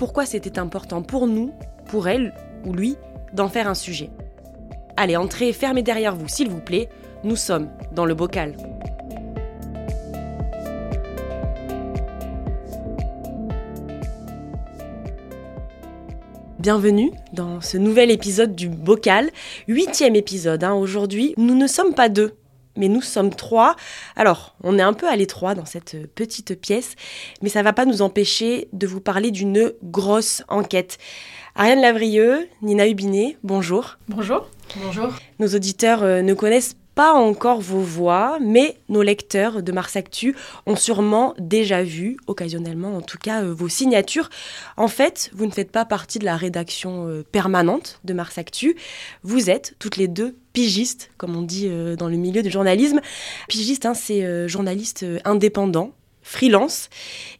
pourquoi c'était important pour nous, pour elle ou lui, d'en faire un sujet. Allez, entrez, fermez derrière vous, s'il vous plaît. Nous sommes dans le bocal. Bienvenue dans ce nouvel épisode du Bocal, huitième épisode. Hein. Aujourd'hui, nous ne sommes pas deux, mais nous sommes trois. Alors, on est un peu à l'étroit dans cette petite pièce, mais ça ne va pas nous empêcher de vous parler d'une grosse enquête. Ariane Lavrieux, Nina Hubinet, bonjour. Bonjour. Bonjour. Nos auditeurs euh, ne connaissent pas encore vos voix, mais nos lecteurs de Mars Actu ont sûrement déjà vu, occasionnellement en tout cas, euh, vos signatures. En fait, vous ne faites pas partie de la rédaction euh, permanente de Mars Actu. Vous êtes toutes les deux pigistes, comme on dit euh, dans le milieu du journalisme. Pigiste, hein, c'est journaliste indépendant freelance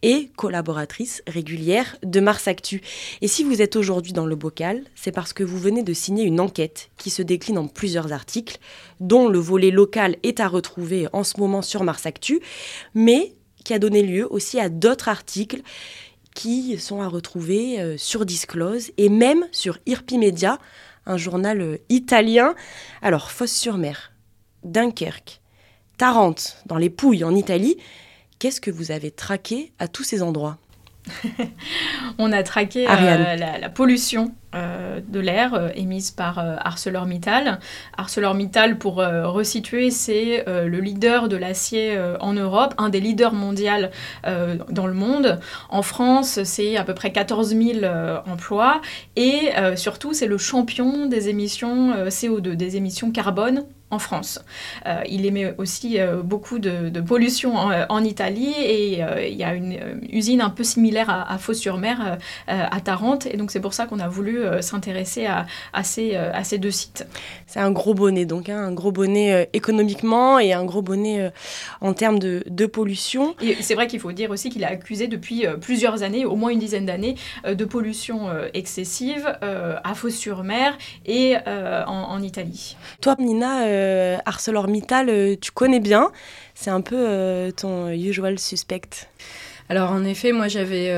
et collaboratrice régulière de Mars Actu. Et si vous êtes aujourd'hui dans le bocal, c'est parce que vous venez de signer une enquête qui se décline en plusieurs articles, dont le volet local est à retrouver en ce moment sur Mars Actu, mais qui a donné lieu aussi à d'autres articles qui sont à retrouver euh, sur Disclose et même sur Irpi Media, un journal euh, italien. Alors, Fosse-sur-Mer, Dunkerque, Tarente, dans les Pouilles en Italie, Qu'est-ce que vous avez traqué à tous ces endroits? On a traqué euh, la, pollution euh, de l'air euh, émise par ArcelorMittal. ArcelorMittal, pour resituer, c'est le leader de l'acier en Europe, un des leaders mondiaux dans le monde. En France, c'est à peu près 14 000 emplois et surtout, c'est le champion des émissions CO2, des émissions carbone en France. Euh, il émet aussi euh, beaucoup de, pollution en, Italie et euh, il y a une usine un peu similaire à, à Fos-sur-Mer, à Tarente, et donc c'est pour ça qu'on a voulu s'intéresser à, à, ces, à ces deux sites. C'est un gros bonnet, donc hein, un gros bonnet économiquement et un gros bonnet en termes de, de pollution. Et c'est vrai qu'il faut dire aussi qu'il est accusé depuis plusieurs années, au moins une dizaine d'années, de pollution excessive à Fos-sur-Mer et en, en, Italie. Toi, Nina, euh, ArcelorMittal, euh, tu connais bien. C'est un peu euh, ton usual suspect. Alors en effet, moi j'avais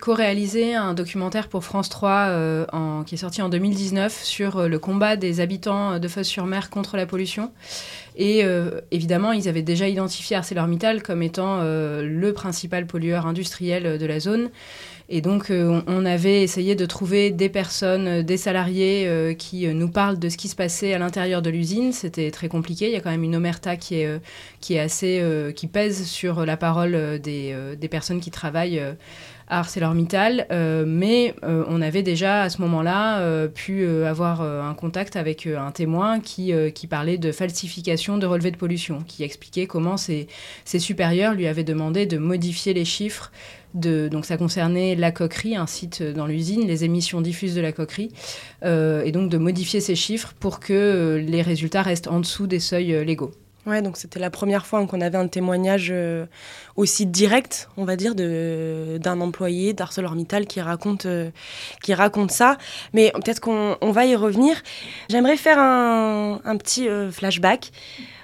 co-réalisé un documentaire pour France 3 en, qui est sorti en 2019 sur le combat des habitants de Fos-sur-Mer contre la pollution. Et évidemment, ils avaient déjà identifié ArcelorMittal comme étant le principal pollueur industriel de la zone. Et donc, euh, on avait essayé de trouver des personnes, euh, des salariés euh, qui nous parlent de ce qui se passait à l'intérieur de l'usine. C'était très compliqué. Il y a quand même une omerta qui est, qui assez, qui pèse sur la parole des personnes qui travaillent ArcelorMittal, mais on avait déjà à ce moment-là pu avoir un contact avec un témoin qui, parlait de falsification de relevés de pollution, qui expliquait comment ses, supérieurs lui avaient demandé de modifier les chiffres donc ça concernait la coquerie, un site dans l'usine, les émissions diffuses de la coquerie, euh, et donc de modifier ces chiffres pour que euh, les résultats restent en dessous des seuils euh, légaux. Ouais, donc c'était la première fois qu'on avait un témoignage aussi direct, on va dire, d'un employé d'ArcelorMittal qui raconte, qui raconte ça. Mais peut-être qu'on va y revenir. J'aimerais faire un, petit flashback.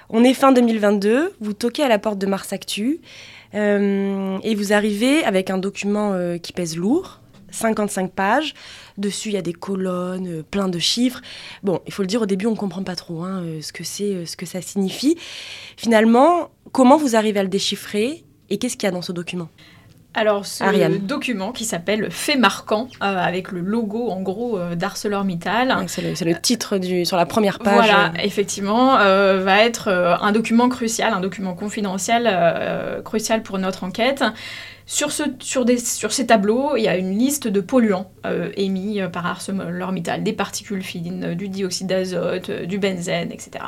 On est fin 2022, vous toquez à la porte de Mars Actu. Euh, et vous arrivez avec un document euh, qui pèse lourd, 55 pages. Dessus, il y a des colonnes, euh, plein de chiffres. Bon, il faut le dire, au début, on ne comprend pas trop hein, ce que c'est, ce que ça signifie. Finalement, comment vous arrivez à le déchiffrer et qu'est-ce qu'il y a dans ce document? Alors, ce document qui s'appelle Fait marquant, avec le logo en gros d'ArcelorMittal. c'est le, titre du, sur la première page. Voilà, effectivement, va être un document crucial, un document confidentiel crucial pour notre enquête. Sur, ces tableaux, il y a une liste de polluants euh, émis euh, par ArcelorMittal, des particules fines, euh, du dioxyde d'azote, du benzène, etc.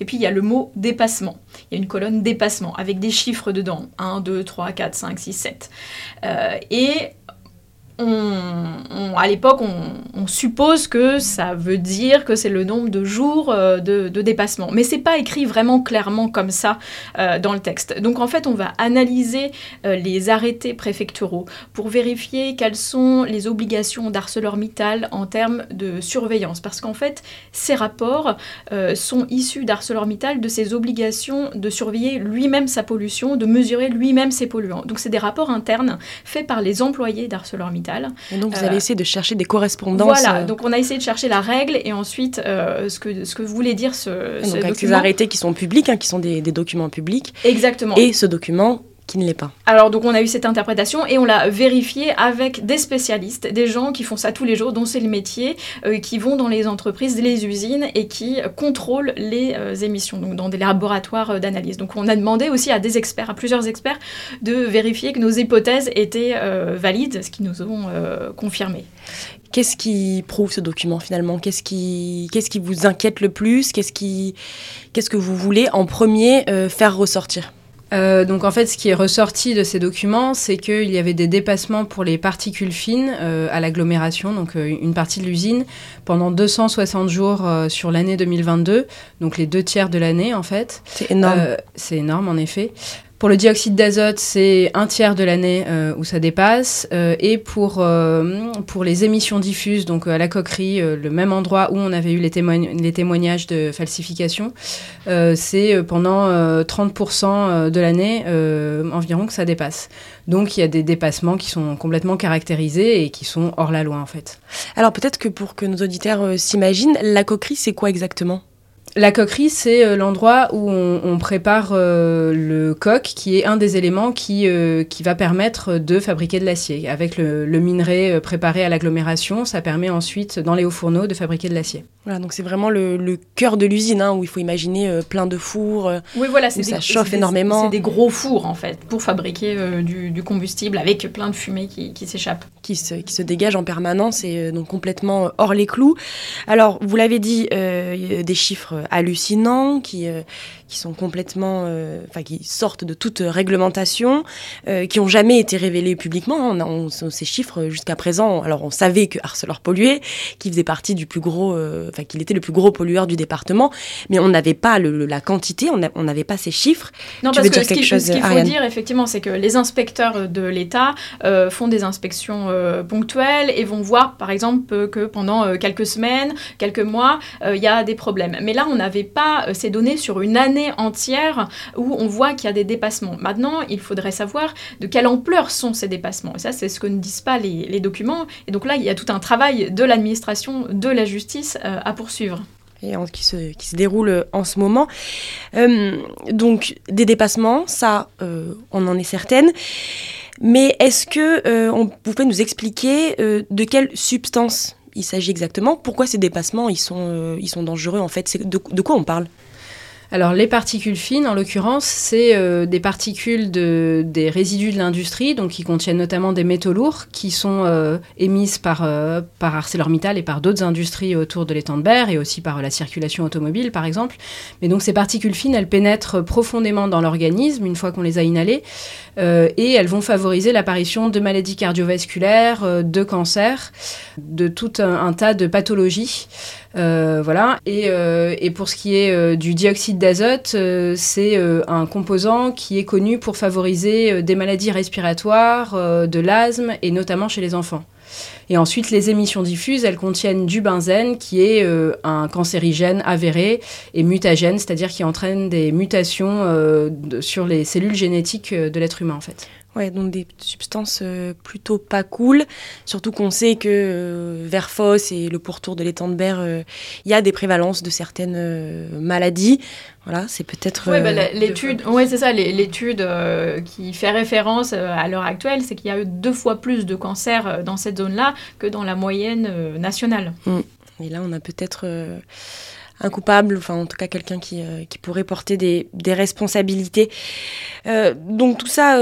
Et puis il y a le mot dépassement. Il y a une colonne dépassement avec des chiffres dedans 1, 2, 3, 4, 5, 6, 7. et à l'époque, on, suppose que ça veut dire que c'est le nombre de jours euh, de, dépassement. Mais c'est pas écrit vraiment clairement comme ça euh, dans le texte. Donc en fait, on va analyser euh, les arrêtés préfectoraux pour vérifier quelles sont les obligations d'ArcelorMittal en termes de surveillance. Parce qu'en fait, ces rapports sont issus d'ArcelorMittal, de ses obligations de surveiller lui-même sa pollution, de mesurer lui-même ses polluants. Donc c'est des rapports internes faits par les employés d'ArcelorMittal et donc vous avez euh, essayé de chercher des correspondances. Voilà, euh, donc on a essayé de chercher la règle et ensuite euh, ce, que, ce que voulait dire ce, donc avec ces arrêtés qui sont publics, hein, qui sont des, des documents publics. Exactement. Et ce document qui ne l'est pas. Alors donc on a eu cette interprétation et on l'a vérifié avec des spécialistes, des gens qui font ça tous les jours, dont c'est le métier, euh, qui vont dans les entreprises, les usines et qui contrôlent les euh, émissions, donc dans des laboratoires euh, d'analyse. Donc on a demandé aussi à des experts, à plusieurs experts, de vérifier que nos hypothèses étaient valides, ce qu'ils nous ont confirmé. Qu'est-ce qui prouve ce document finalement? Qu'est-ce qui, qu'est-ce qui vous inquiète le plus? Qu'est-ce qui, qu'est-ce que vous voulez en premier faire ressortir? Euh, donc en fait, ce qui est ressorti de ces documents, c'est qu'il y avait des dépassements pour les particules fines euh, à l'agglomération, donc euh, une partie de l'usine, pendant 260 jours sur l'année 2022, donc les deux tiers de l'année en fait. C'est énorme. c'est énorme en effet. Pour le dioxyde d'azote, c'est un tiers de l'année euh, où ça dépasse. Euh, et pour, euh, pour les émissions diffuses, donc à la coquerie, le même endroit où on avait eu les, les témoignages de falsification, c'est pendant 30% de l'année environ que ça dépasse. Donc il y a des dépassements qui sont complètement caractérisés et qui sont hors la loi en fait. Alors peut-être que pour que nos auditeurs s'imaginent, la coquerie, c'est quoi exactement? La coquerie, c'est euh, l'endroit où on, prépare euh, le coq, qui est un des éléments qui, euh, qui va permettre de fabriquer de l'acier. Avec le, minerai préparé à l'agglomération, ça permet ensuite, dans les hauts fourneaux, de fabriquer de l'acier. Voilà, donc c'est vraiment le, cœur de l'usine, hein, où il faut imaginer plein de fours, oui, voilà, où ça chauffe énormément. C'est des gros fours, en fait, pour fabriquer du, combustible avec plein de fumée qui, qui s'échappe. Qui se, qui se dégage en permanence et donc complètement hors les clous. Alors, vous l'avez dit, des chiffres hallucinants, qui, euh, qui sont complètement, euh, enfin, qui sortent de toute réglementation, euh, qui ont jamais été révélés publiquement. On a ces chiffres jusqu'à présent. Alors, on savait que Arcelor polluait, qu'il faisait partie du plus gros, enfin, qu'il était le plus gros pollueur du département, mais on n'avait pas le, la quantité, on n'avait pas ces chiffres. Non, parce que ce qu'il faut dire, effectivement, c'est que les inspecteurs de l'État font des inspections ponctuelles et vont voir, par exemple, que pendant quelques semaines, quelques mois, il y a des problèmes. Mais là, on n'avait pas euh, ces données sur une année entière où on voit qu'il y a des dépassements. Maintenant, il faudrait savoir de quelle ampleur sont ces dépassements. Et ça, c'est ce que ne disent pas les, documents. Et donc là, il y a tout un travail de l'administration, de la justice euh, à poursuivre et qui se, qui se déroule en ce moment. Euh, donc des dépassements, ça, on en est certaine. Mais est-ce que on, vous pouvez nous expliquer de quelle substance il s'agit exactement? Pourquoi ces dépassements, ils sont, euh, ils sont dangereux en fait? De, de quoi on parle? Alors les particules fines, en l'occurrence, c'est euh, des particules de, des résidus de l'industrie, donc qui contiennent notamment des métaux lourds, qui sont euh, émises par, euh, par ArcelorMittal et par d'autres industries autour de l'étang de Berre et aussi par la circulation automobile, par exemple. Mais donc ces particules fines, elles pénètrent profondément dans l'organisme une fois qu'on les a inhalées, et elles vont favoriser l'apparition de maladies cardiovasculaires, de cancers, de tout un tas de pathologies. Euh, voilà. Et, euh, et, pour ce qui est euh, du dioxyde d'azote, c'est un composant qui est connu pour favoriser des maladies respiratoires, de l'asthme et notamment chez les enfants. Et ensuite, les émissions diffuses, elles contiennent du benzène, qui est un cancérigène avéré et mutagène, c'est-à-dire qui entraîne des mutations sur les cellules génétiques de l'être humain, en fait. Ouais, donc des substances plutôt pas cool. Surtout qu'on sait que vers Foss et le pourtour de l'étang de Berre, il y a des prévalences de certaines maladies. Voilà, c'est peut-être. Oui, bah, l'étude, ouais, c'est ça, l'étude qui fait référence à l'heure actuelle, c'est qu'il y a eu deux fois plus de cancers dans cette zone-là que dans la moyenne nationale. Mm. Et là, on a peut-être euh, un coupable, enfin en tout cas quelqu'un qui, euh, pourrait porter des, responsabilités. Euh, donc tout ça,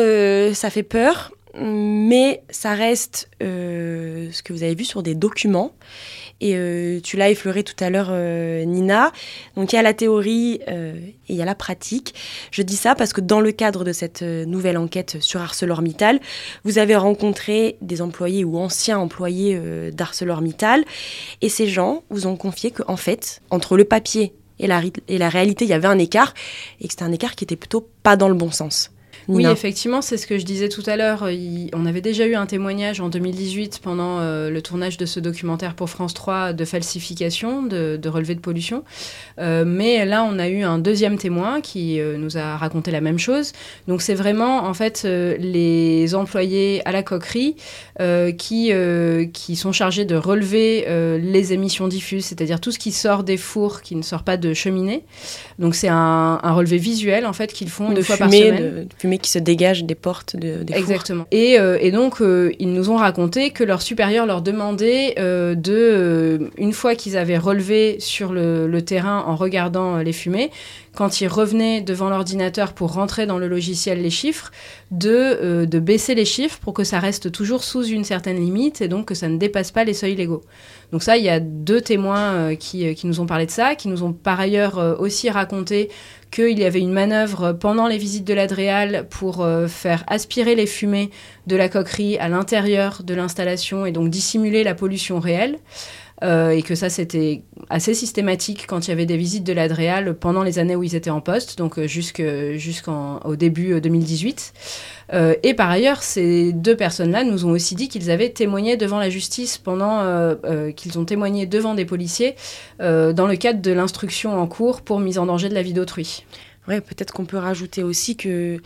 ça fait peur, mais ça reste ce que vous avez vu sur des documents. Et euh, tu l'as effleuré tout à l'heure, euh, Nina. Donc il y a la théorie euh, et il y a la pratique. Je dis ça parce que dans le cadre de cette nouvelle enquête sur ArcelorMittal, vous avez rencontré des employés ou anciens employés d'ArcelorMittal. Et ces gens vous ont confié qu'en fait, entre le papier et la, et la réalité, il y avait un écart, et que c'était un écart qui était plutôt pas dans le bon sens. Oui, effectivement, c'est ce que je disais tout à l'heure. On avait déjà eu un témoignage en 2018 pendant euh, le tournage de ce documentaire pour France 3 de falsification, de, de relevé de pollution. Euh, mais là, on a eu un deuxième témoin qui euh, nous a raconté la même chose. Donc c'est vraiment en fait les employés à la coquerie qui, qui sont chargés de relever les émissions diffuses, c'est-à-dire tout ce qui sort des fours, qui ne sort pas de cheminée. Donc c'est un, relevé visuel en fait qu'ils font une fois par semaine. De qui se dégagent des portes de, Exactement. Et, euh, donc, euh, ils nous ont raconté que leur supérieur leur demandait euh, de, une fois qu'ils avaient relevé sur le, le, terrain en regardant les fumées, quand ils revenaient devant l'ordinateur pour rentrer dans le logiciel les chiffres, de, de baisser les chiffres pour que ça reste toujours sous une certaine limite et donc que ça ne dépasse pas les seuils légaux. Donc ça, il y a deux témoins qui, qui, nous ont parlé de ça, qui nous ont par ailleurs aussi raconté qu'il y avait une manœuvre pendant les visites de l'Adréal pour euh, faire aspirer les fumées de la coquerie à l'intérieur de l'installation et donc dissimuler la pollution réelle. Euh, et que ça c'était assez systématique quand il y avait des visites de l'Adréal pendant les années où ils étaient en poste, donc euh, jusqu'au début 2018. Euh, et par ailleurs, ces deux personnes-là nous ont aussi dit qu'ils avaient témoigné devant la justice pendant qu'ils ont témoigné devant des policiers dans le cadre de l'instruction en cours pour mise en danger de la vie d'autrui. Ouais, peut-être qu'on peut rajouter aussi que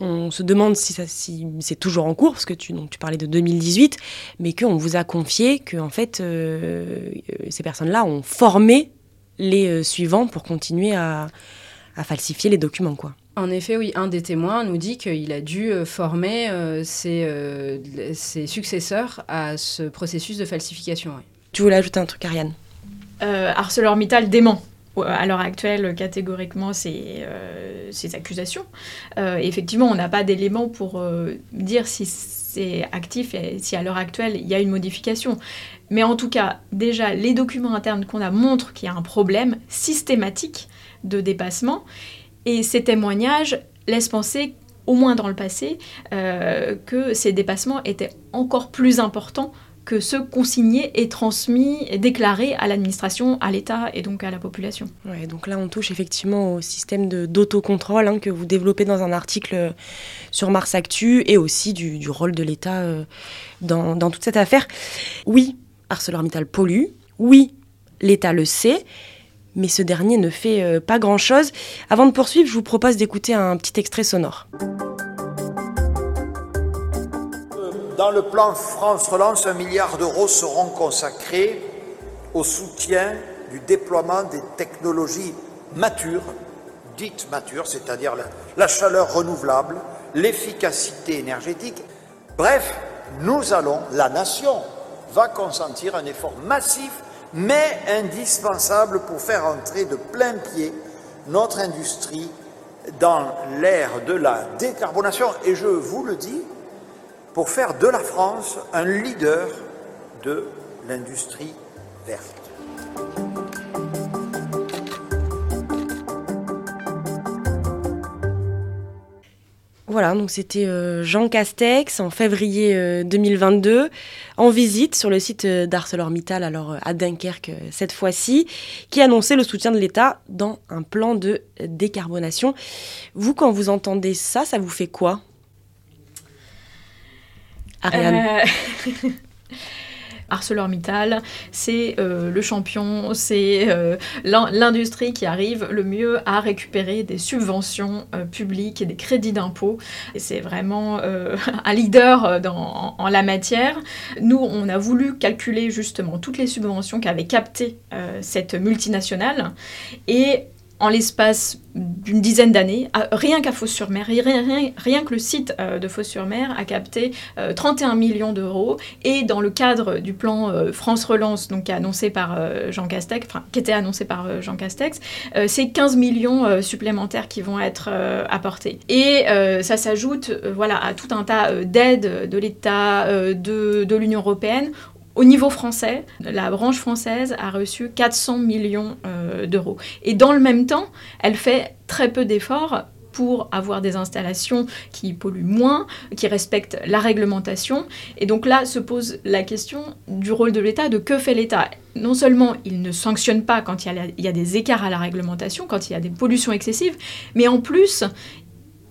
on se demande si, si c'est toujours en cours, parce que tu, donc, tu parlais de 2018, mais qu'on vous a confié que en fait, euh, ces personnes-là ont formé les euh, suivants pour continuer à, falsifier les documents. quoi. En effet, oui, un des témoins nous dit qu'il a dû euh, former ses, ses, successeurs à ce processus de falsification. Tu voulais ajouter un truc, Ariane? ArcelorMittal dément à l'heure actuelle catégoriquement ces, euh, ces accusations. Euh, effectivement, on n'a pas d'éléments pour euh, dire si c'est actif et si à l'heure actuelle il y a une modification. Mais en tout cas, déjà, les documents internes qu'on a montrent qu'il y a un problème systématique de dépassement. Et ces témoignages laissent penser, au moins dans le passé, que ces dépassements étaient encore plus importants que ceux consignés et transmis et déclarés à l'administration, à l'État et donc à la population. Ouais, donc là, on touche effectivement au système d'autocontrôle hein, que vous développez dans un article sur Mars Actu et aussi du, rôle de l'État euh, dans, dans, toute cette affaire. Oui, ArcelorMittal pollue. Oui, l'État le sait. Mais ce dernier ne fait euh, pas grand-chose. Avant de poursuivre, je vous propose d'écouter un petit extrait sonore. Dans le plan France Relance, un milliard d'euros seront consacrés au soutien du déploiement des technologies matures, dites matures, c'est-à-dire la, chaleur renouvelable, l'efficacité énergétique. Bref, nous allons, la nation va consentir un effort massif, mais indispensable pour faire entrer de plein pied notre industrie dans l'ère de la décarbonation. Et je vous le dis, pour faire de la France un leader de l'industrie verte. Voilà, donc c'était euh, Jean Castex en février 2022 euh, en visite sur le site euh, d'ArcelorMittal, alors à Dunkerque cette fois-ci, qui annonçait le soutien de l'État dans un plan de décarbonation. Vous, quand vous entendez ça, ça vous fait quoi? Euh, ArcelorMittal, c'est le champion, c'est l'industrie qui arrive le mieux à récupérer des subventions publiques et des crédits d'impôt. C'est vraiment un leader en, la matière. Nous, on a voulu calculer justement toutes les subventions qu'avait captées cette multinationale et en l'espace d'une dizaine d'années, rien qu'à Fos-sur-Mer, rien, que le site euh, de Fos-sur-Mer a capté 31 euh, millions d'euros. Et dans le cadre du plan euh, France Relance, donc annoncé par Jean Castex, enfin qui était annoncé par Jean Castex, c'est 15 millions supplémentaires qui vont être apportés. Et ça s'ajoute voilà, à tout un tas d'aides de l'État, de, de l'Union européenne au niveau français, la branche française a reçu 400 millions euh, d'euros. Et dans le même temps, elle fait très peu d'efforts pour avoir des installations qui polluent moins, qui respectent la réglementation. Et donc là se pose la question du rôle de l'État, de que fait l'État Non seulement il ne sanctionne pas quand il y, a, il y, a, des écarts à la réglementation, quand il y a des pollutions excessives, mais en plus,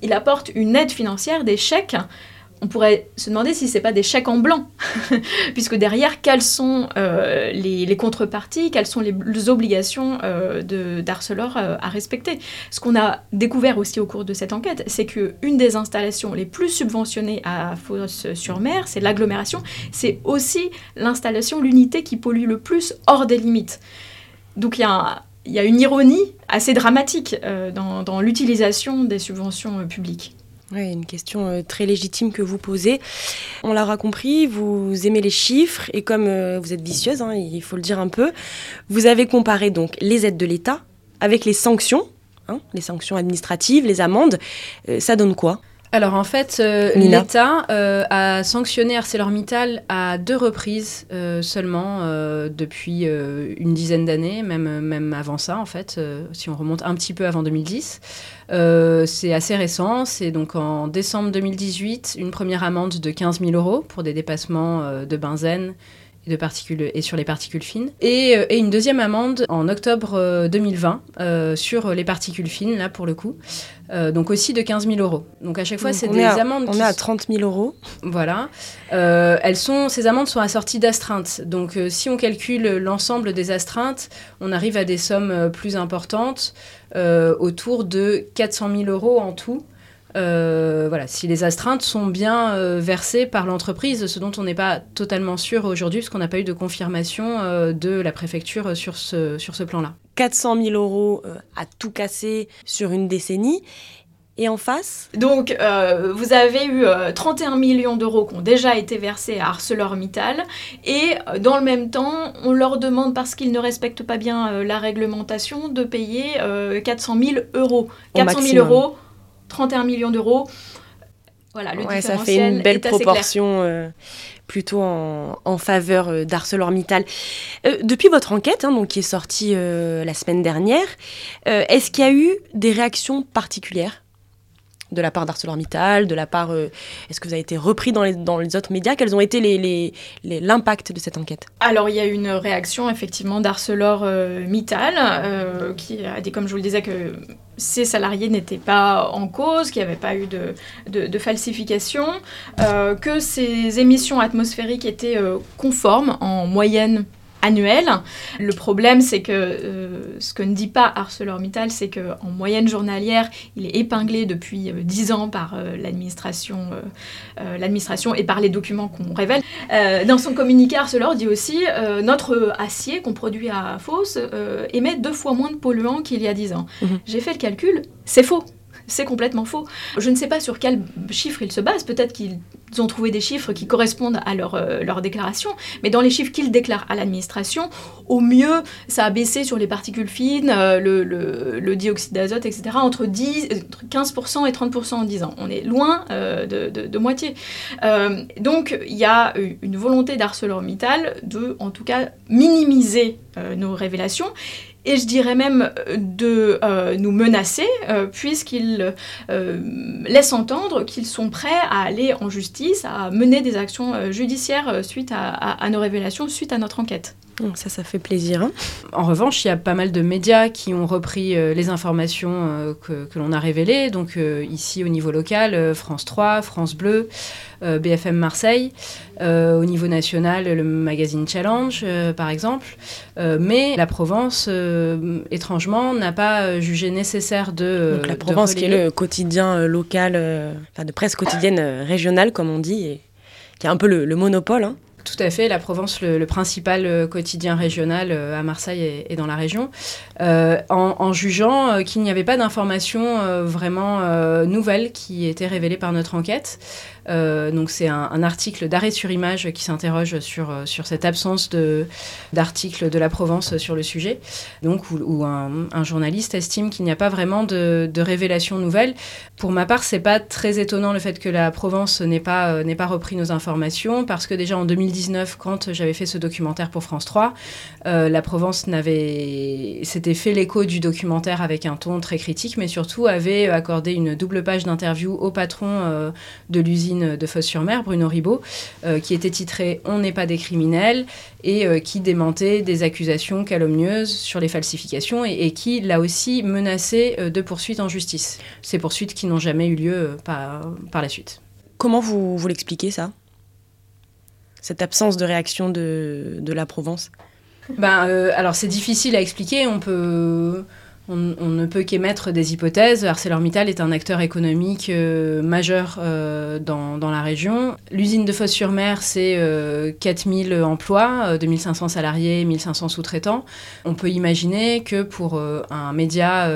il apporte une aide financière, des chèques on pourrait se demander si c'est pas des chèques en blanc, puisque derrière, quelles sont euh, les, contreparties, quelles sont les, obligations euh, d'Arcelor euh, à respecter. Ce qu'on a découvert aussi au cours de cette enquête, c'est qu'une des installations les plus subventionnées à Fos-sur-Mer, c'est l'agglomération, c'est aussi l'installation, l'unité qui pollue le plus hors des limites. Donc il y a, une ironie assez dramatique dans l'utilisation des subventions publiques. Oui, une question euh, très légitime que vous posez. On l'aura compris, vous aimez les chiffres et comme euh, vous êtes vicieuse, hein, il faut le dire un peu, vous avez comparé donc les aides de l'État avec les sanctions, hein, les sanctions administratives, les amendes. Euh, ça donne quoi? Alors en fait, l'État a sanctionné ArcelorMittal à deux reprises seulement depuis une dizaine d'années, même, même avant ça en fait, si on remonte un petit peu avant 2010. Euh, c'est assez récent, c'est donc en décembre 2018 une première amende de 15 000 euros pour des dépassements euh, de benzène et, de particules, et sur les particules fines. Et, euh, une deuxième amende en octobre 2020 sur les particules fines, là pour le coup. donc aussi de 15 000 euros. Donc à chaque fois, c'est des amendes. On est à 30 000 euros. Voilà. elles sont, ces amendes sont assorties d'astreintes. Donc si on calcule l'ensemble des astreintes, on arrive à des sommes plus importantes. Euh, autour de 400 000 euros en tout. Euh, voilà, si les astreintes sont bien euh, versées par l'entreprise, ce dont on n'est pas totalement sûr aujourd'hui, parce qu'on n'a pas eu de confirmation de la préfecture sur ce, sur ce plan-là. 400 000 euros à tout casser sur une décennie. Et en face? Donc, euh, vous avez eu 31 euh, millions d'euros qui ont déjà été versés à ArcelorMittal. Et euh, dans le même temps, on leur demande, parce qu'ils ne respectent pas bien la réglementation, de payer 400 000 euros. 400 000 euros, 31 millions d'euros. Voilà, le ouais, ça fait une belle proportion plutôt en, faveur d'ArcelorMittal. depuis votre enquête, hein, donc, qui est sortie la semaine dernière, est-ce qu'il y a eu des réactions particulières? De la part d'ArcelorMittal, de la part... Euh, est-ce que vous avez été repris dans les, autres médias? Quels ont été l'impact les, de cette enquête? Alors, il y a une réaction, effectivement, d'ArcelorMittal, euh, qui a dit, comme je vous le disais, que ces salariés n'étaient pas en cause, qu'il n'y avait pas eu de, de, falsification, euh, que ces émissions atmosphériques étaient conformes en moyenne annuel. Le problème, c'est que euh, ce que ne dit pas ArcelorMittal, c'est qu'en moyenne journalière, il est épinglé depuis euh, dix 10 ans par euh, l'administration, l'administration et par les documents qu'on révèle. dans son communiqué, Arcelor dit aussi notre acier qu'on produit à Fos émet deux fois moins de polluants qu'il y a 10 ans. Mhm. J'ai fait le calcul, c'est faux c'est complètement faux. Je ne sais pas sur quel chiffre ils se basent, peut-être qu'ils ont trouvé des chiffres qui correspondent à leur, euh, leur déclaration, mais dans les chiffres qu'ils déclarent à l'administration, au mieux, ça a baissé sur les particules fines, euh, le, dioxyde d'azote, etc., entre, 10, 15% et 30% en 10 ans. On est loin euh, de, de, moitié. donc, il y a une volonté d'ArcelorMittal de, en tout cas, minimiser nos révélations et je dirais même euh, de euh, nous menacer, euh, puisqu'ils laissent entendre qu'ils sont prêts à aller en justice, à mener des actions judiciaires suite à, nos révélations, suite à notre enquête. Ça, ça fait plaisir. Hein. en revanche, il y a pas mal de médias qui ont repris euh, les informations euh, que, l'on a révélées. Donc euh, ici, au niveau local, France 3, France Bleu, BFM Marseille. au niveau national, le magazine Challenge, par exemple. mais la Provence, étrangement, n'a pas jugé nécessaire de... Donc la Provence, qui est le quotidien local, enfin de presse quotidienne régionale, comme on dit, et qui a un peu le, monopole. Hein. Tout à fait, la Provence, le, principal euh, quotidien régional euh, à Marseille et, dans la région, euh, en, jugeant qu'il n'y avait pas d'informations vraiment nouvelles qui étaient révélées par notre enquête. Euh, donc c'est un, article d'arrêt sur image qui s'interroge sur, euh, sur cette absence d'article de, la Provence sur le sujet, donc où, un, journaliste estime qu'il n'y a pas vraiment de, de révélations nouvelles. Pour ma part, c'est pas très étonnant le fait que la Provence n'ait pas, euh, n'ait pas repris nos informations, parce que déjà en 2019, quand j'avais fait ce documentaire pour France 3, la Provence s'était fait l'écho du documentaire avec un ton très critique, mais surtout avait accordé une double page d'interview au patron de l'usine de Fosse-sur-Mer, Bruno Ribaud, euh, qui était titré On n'est pas des criminels et euh, qui démentait des accusations calomnieuses sur les falsifications et, qui, là aussi, menaçait euh, de poursuites en justice. Ces poursuites qui n'ont jamais eu lieu par, par la suite. Comment vous, vous l'expliquez ça? Cette absence de réaction de, de la Provence? Ben, Alors c'est difficile à expliquer. On peut on, ne peut qu'émettre des hypothèses. ArcelorMittal est un acteur économique euh, majeur euh, dans, la région. L'usine de Fosse-sur-Mer, c'est 4000 euh, emplois, 2500 salariés, 1500 sous-traitants. On peut imaginer que pour un média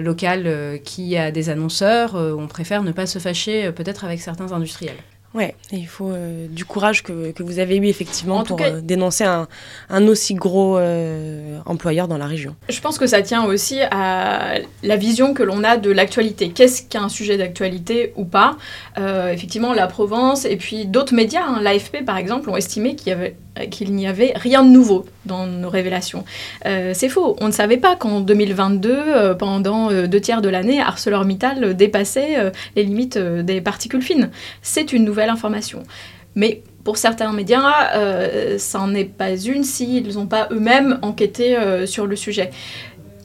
local qui a des annonceurs, on préfère ne pas se fâcher peut-être avec certains industriels. Ouais, il faut euh, du courage que, que, vous avez eu effectivement pour euh, dénoncer un, un, aussi gros euh, employeur dans la région. Je pense que ça tient aussi à la vision que l'on a de l'actualité. Qu'est-ce qu'un sujet d'actualité ou pas? Effectivement, la Provence et puis d'autres médias, hein, l'AFP par exemple, ont estimé qu'il y avait qu'il n'y avait rien de nouveau dans nos révélations. c'est faux. On ne savait pas qu'en 2022, pendant deux tiers de l'année, ArcelorMittal dépassait les limites des particules fines. C'est une nouvelle information. Mais pour certains médias, euh, ça n'en est pas une s'ils n'ont pas eux-mêmes enquêté euh, sur le sujet.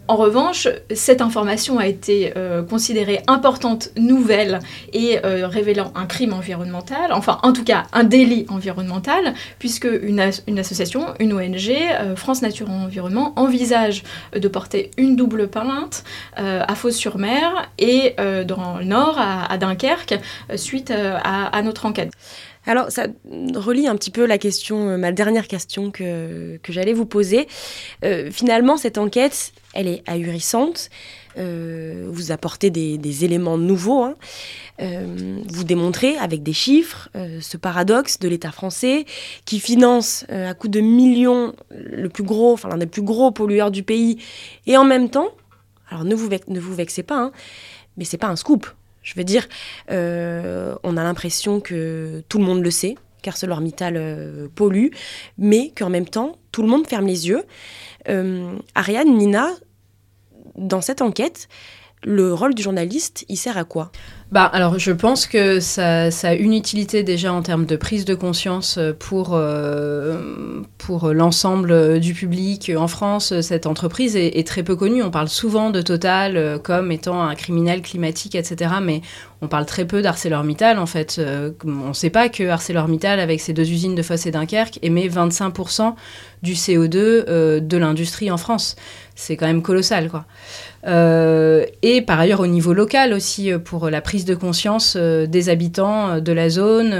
En revanche, cette information a été euh, considérée importante, nouvelle et révélant un crime environnemental, enfin en tout cas un délit environnemental, puisque une, association, une ONG, France Nature Environnement, envisage de porter une double plainte à Fos-sur-Mer et dans le nord, à, Dunkerque, suite à notre enquête. Alors, ça relie un petit peu la question, euh, ma dernière question que, j'allais vous poser. Euh, finalement, cette enquête, elle est ahurissante. Euh, vous apportez des, éléments nouveaux. Hein. vous démontrez avec des chiffres ce paradoxe de l'État français qui finance à coup de millions le plus gros, enfin l'un des plus gros pollueurs du pays, et en même temps, alors ne vous, ne vous vexez pas, hein, mais c'est pas un scoop. Je veux dire, euh, on a l'impression que tout le monde le sait, qu'ArcelorMittal euh, pollue, mais qu'en même temps, tout le monde ferme les yeux. Euh, Ariane, Nina, dans cette enquête, le rôle du journaliste, il sert à quoi? Bah, alors, je pense que ça, a une utilité déjà en termes de prise de conscience pour, euh, pour l'ensemble du public. En France, cette entreprise est, très peu connue. On parle souvent de Total euh, comme étant un criminel climatique, etc. Mais on parle très peu d'ArcelorMittal, en fait. Euh, on ne sait pas que ArcelorMittal, avec ses deux usines de Fosse et Dunkerque, émet 25% du CO2 de l'industrie en France. C'est quand même colossal, quoi. Euh, et par ailleurs au niveau local aussi euh, pour la prise de conscience euh, des habitants de la zone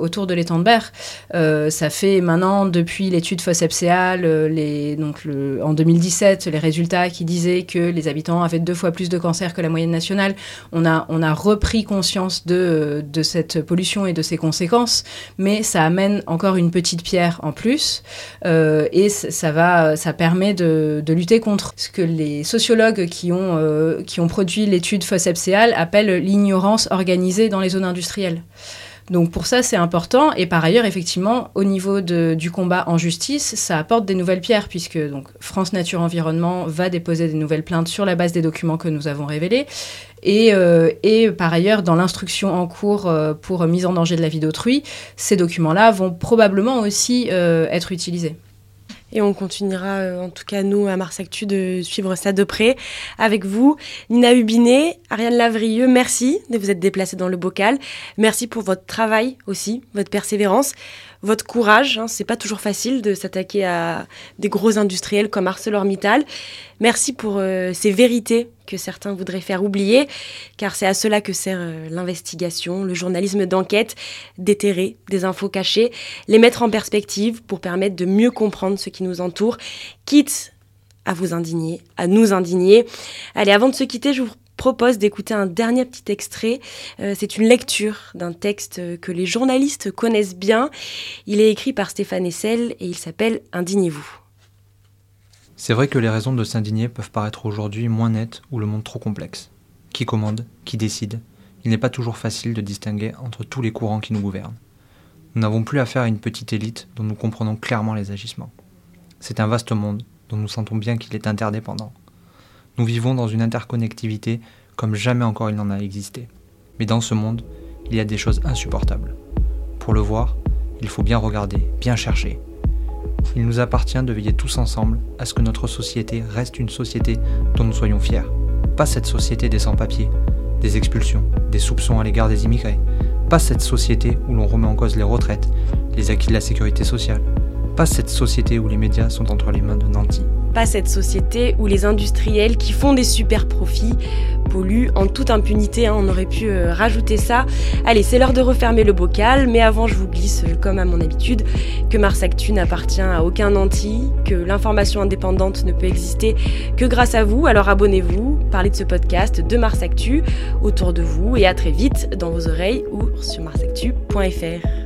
autour de l'étang de Berre. ça fait maintenant depuis l'étude Fossepséal, les, donc le, en 2017, les résultats qui disaient que les habitants avaient deux fois plus de cancer que la moyenne nationale. On a, on a repris conscience de, de cette pollution et de ses conséquences, mais ça amène encore une petite pierre en plus et ça, va, ça permet de, de lutter contre ce que les sociologues qui euh, qui ont, produit l'étude FOSSEPSEAL appellent l'ignorance organisée dans les zones industrielles. Donc pour ça, c'est important. Et par ailleurs, effectivement, au niveau du combat en justice, ça apporte des nouvelles pierres, puisque donc, France Nature Environnement va déposer des nouvelles plaintes sur la base des documents que nous avons révélés. Et, euh, par ailleurs, dans l'instruction en cours euh, pour mise en danger de la vie d'autrui, ces documents-là vont probablement aussi être utilisés. Et on continuera, euh, en tout cas nous à Mars Actu, de suivre ça de près avec vous. Nina Hubinet, Ariane Lavrieux, merci de vous être déplacée dans le bocal. Merci pour votre travail aussi, votre persévérance votre courage. Hein, c'est pas toujours facile de s'attaquer à des gros industriels comme ArcelorMittal. Merci pour euh, ces vérités que certains voudraient faire oublier, car c'est à cela que sert euh, l'investigation, le journalisme d'enquête, déterrer des infos cachées, les mettre en perspective pour permettre de mieux comprendre ce qui nous entoure, quitte à vous indigner, à nous indigner. Allez, avant de se quitter, je vous propose d'écouter un dernier petit extrait. Euh, c'est une lecture d'un texte que les journalistes connaissent bien. Il est écrit par Stéphane Essel et il s'appelle Indignez-vous. C'est vrai que les raisons de s'indigner peuvent paraître aujourd'hui moins nettes ou le monde trop complexe. Qui commande Qui décide Il n'est pas toujours facile de distinguer entre tous les courants qui nous gouvernent. Nous n'avons plus affaire à une petite élite dont nous comprenons clairement les agissements. C'est un vaste monde dont nous sentons bien qu'il est interdépendant. Nous vivons dans une interconnectivité comme jamais encore il n'en a existé. Mais dans ce monde, il y a des choses insupportables. Pour le voir, il faut bien regarder, bien chercher. Il nous appartient de veiller tous ensemble à ce que notre société reste une société dont nous soyons fiers. Pas cette société des sans-papiers, des expulsions, des soupçons à l'égard des immigrés. Pas cette société où l'on remet en cause les retraites, les acquis de la sécurité sociale. Pas cette société où les médias sont entre les mains de nantis pas cette société où les industriels qui font des super profits polluent en toute impunité. Hein, on aurait pu euh, rajouter ça. Allez, c'est l'heure de refermer le bocal, mais avant je vous glisse, euh, comme à mon habitude, que Mars Actu n'appartient à aucun nanti, que l'information indépendante ne peut exister que grâce à vous. Alors abonnez-vous, parlez de ce podcast de Mars Actu autour de vous et à très vite dans vos oreilles ou sur marsactu.fr.